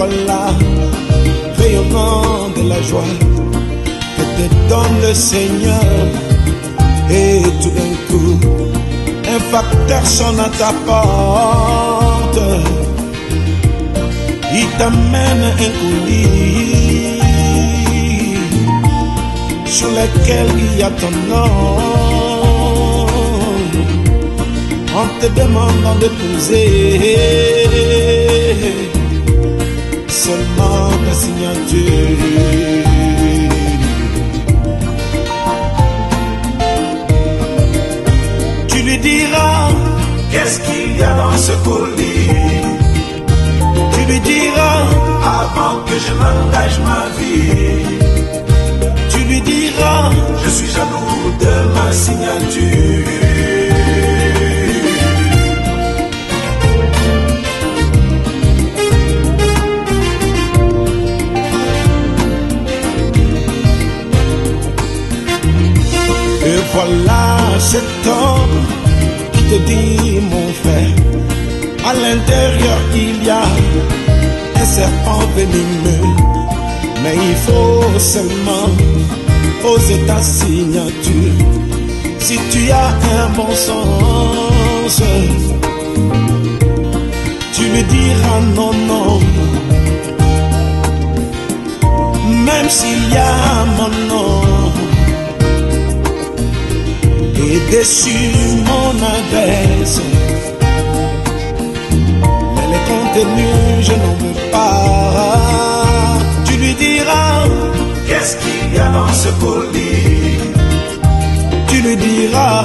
Te voilà, rayonnant de la joie que te donne le Seigneur. Et tout d'un coup, un facteur sonne à ta porte. Il t'amène un colis sur lequel il y a ton nom. En te demandant de poser signature. Tu lui diras Qu'est-ce qu'il y a dans ce colis? Tu lui diras, Avant que je m'engage ma vie, tu lui diras, je suis jaloux de ma signature. Cet homme qui te dit, mon frère, à l'intérieur il y a un serpent venimeux, mais il faut seulement poser ta signature. Si tu as un bon sens, tu lui diras non, non. Même s'il y a mon nom dessus mon adresse. Mais les contenus, je n'en veux pas. Tu lui diras, Qu'est-ce qu'il y a dans ce colis? tu lui diras,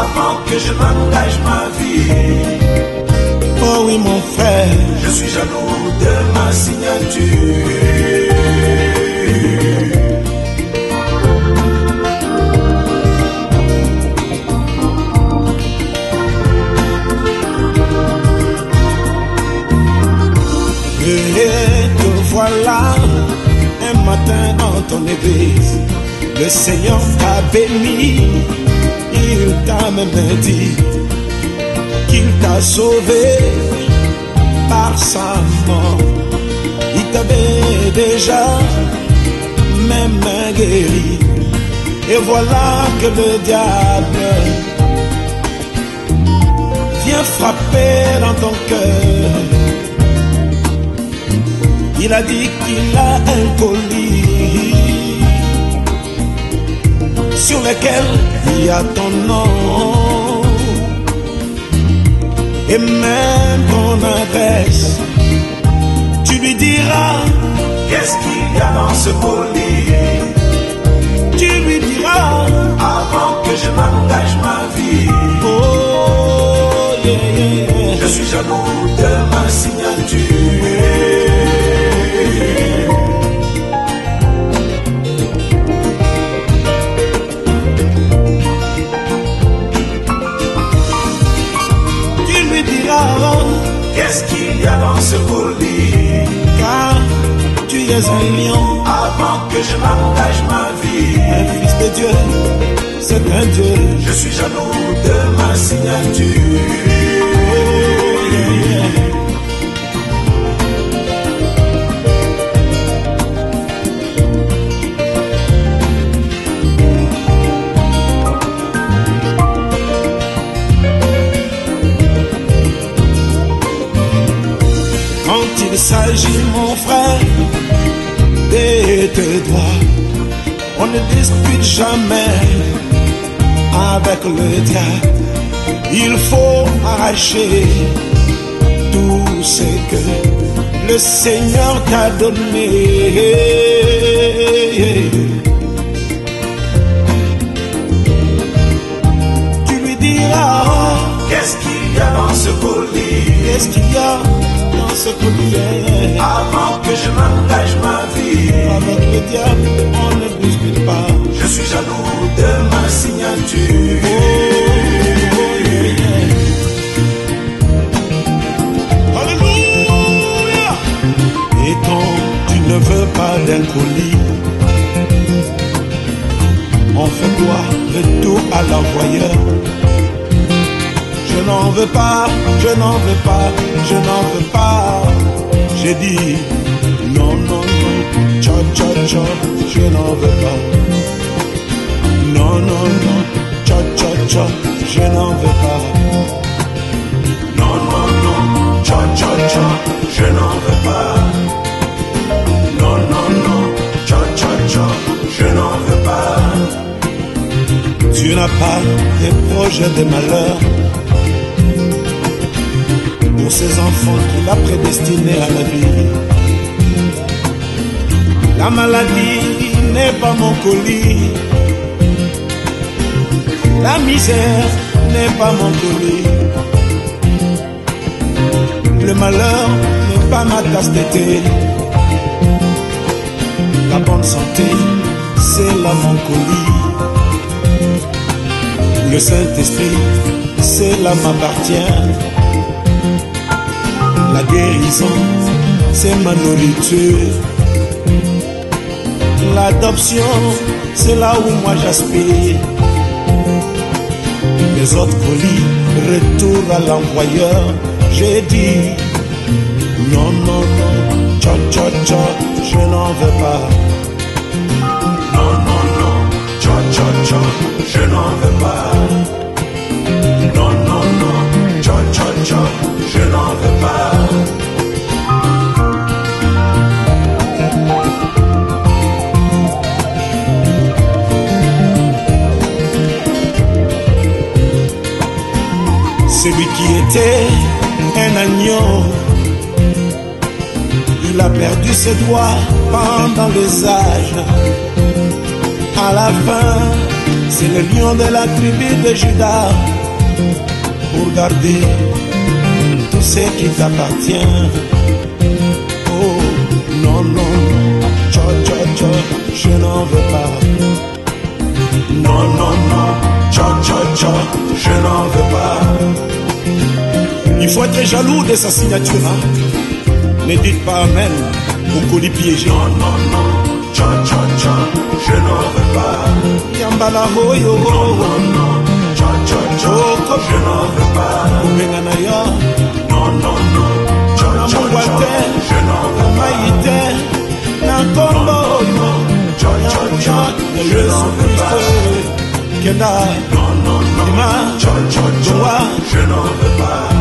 Avant que je m'engage ma vie, oh oui mon frère, je suis jaloux de ma signature. Le Seigneur t'a béni, il t'a même dit qu'il t'a sauvé par sa mort. Il t'avait déjà même guéri. Et voilà que le diable vient frapper dans ton cœur. Il a dit qu'il a un colis sur lequel il y a ton nom. Et même ton adresse. Tu lui diras, Qu'est-ce qu'il y a dans ce colis tu lui diras, Avant que je m'engage ma vie, oh yeah, je suis jaloux Avant que je m'engage ma vie, un fils de Dieu, c'est un Dieu. je suis jaloux de ma signature. Tes droits, on ne discute jamais avec le diable. Il faut arracher tout ce que le Seigneur t'a donné. Tu lui diras, Qu'est-ce qu'il y a dans ce colis qu'est-ce qu'il y a dans ce collier? Avant que je m'engage ma vie, Avec le diable, on ne discute pas. je suis jaloux de ma signature. Alléluia. Et quand tu ne veux pas d'un colis, on fait quoi Retour à l'envoyeur. n'en veux pas, je n'en veux pas, je n'en veux pas. J'ai dit je n'en veux pas. Non, non, non, cha, cha, cha, je n'en veux pas. Non, non, non, cha, cha, cha, je n'en veux pas. Non, non, non, cha, cha, cha, je n'en veux pas. Tu n'as pas des projets de malheur pour ces enfants qu'il a prédestinés à la vie. La maladie n'est pas mon colis. La misère n'est pas mon colis. Le malheur n'est pas ma tasse. La bonne santé, c'est la mon colis. Le Saint-Esprit, cela m'appartient. La guérison, c'est ma nourriture. L'adoption, c'est là où moi j'aspire. Les autres colis, retour à l'envoyeur. J'ai dit, non, non, non, cha, cha, je n'en veux pas. Non, non, non, cha, cha, je n'en veux pas. Il a perdu ses doigts pendant les âges. À la fin, c'est le lion de la tribu de Judas pour garder tout ce qui t'appartient. Oh, non, non, cha, cha, cha, je n'en veux pas. Non, non, non, cha, cha, je n'en veux pas. Il faut être jaloux de sa signature. hein. Ne dites pas Amen au colis piégé. Non, non, non, cha, cha, cha, je n'en veux pas. Yambala Non, non, non, Oh, je n'en veux pas. kumenga na yo, Non, non, non, cha, na cha, mongwa cha, te, je n'en veux mai te, na nkombo oyo, cha, cha, cha, ya je n'en veux pas. Kenda, Non, non, non, Dima, cha, cha, cha, Dua, je n'en veux pas.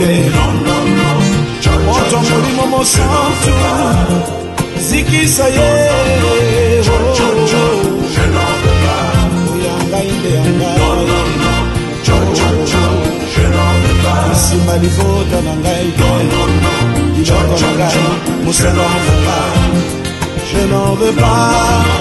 te moto molimo mosantu zikisa ye oyangai nde yangai libota na ngai. Liboko na ngai. mosala moka je n'en veux pas.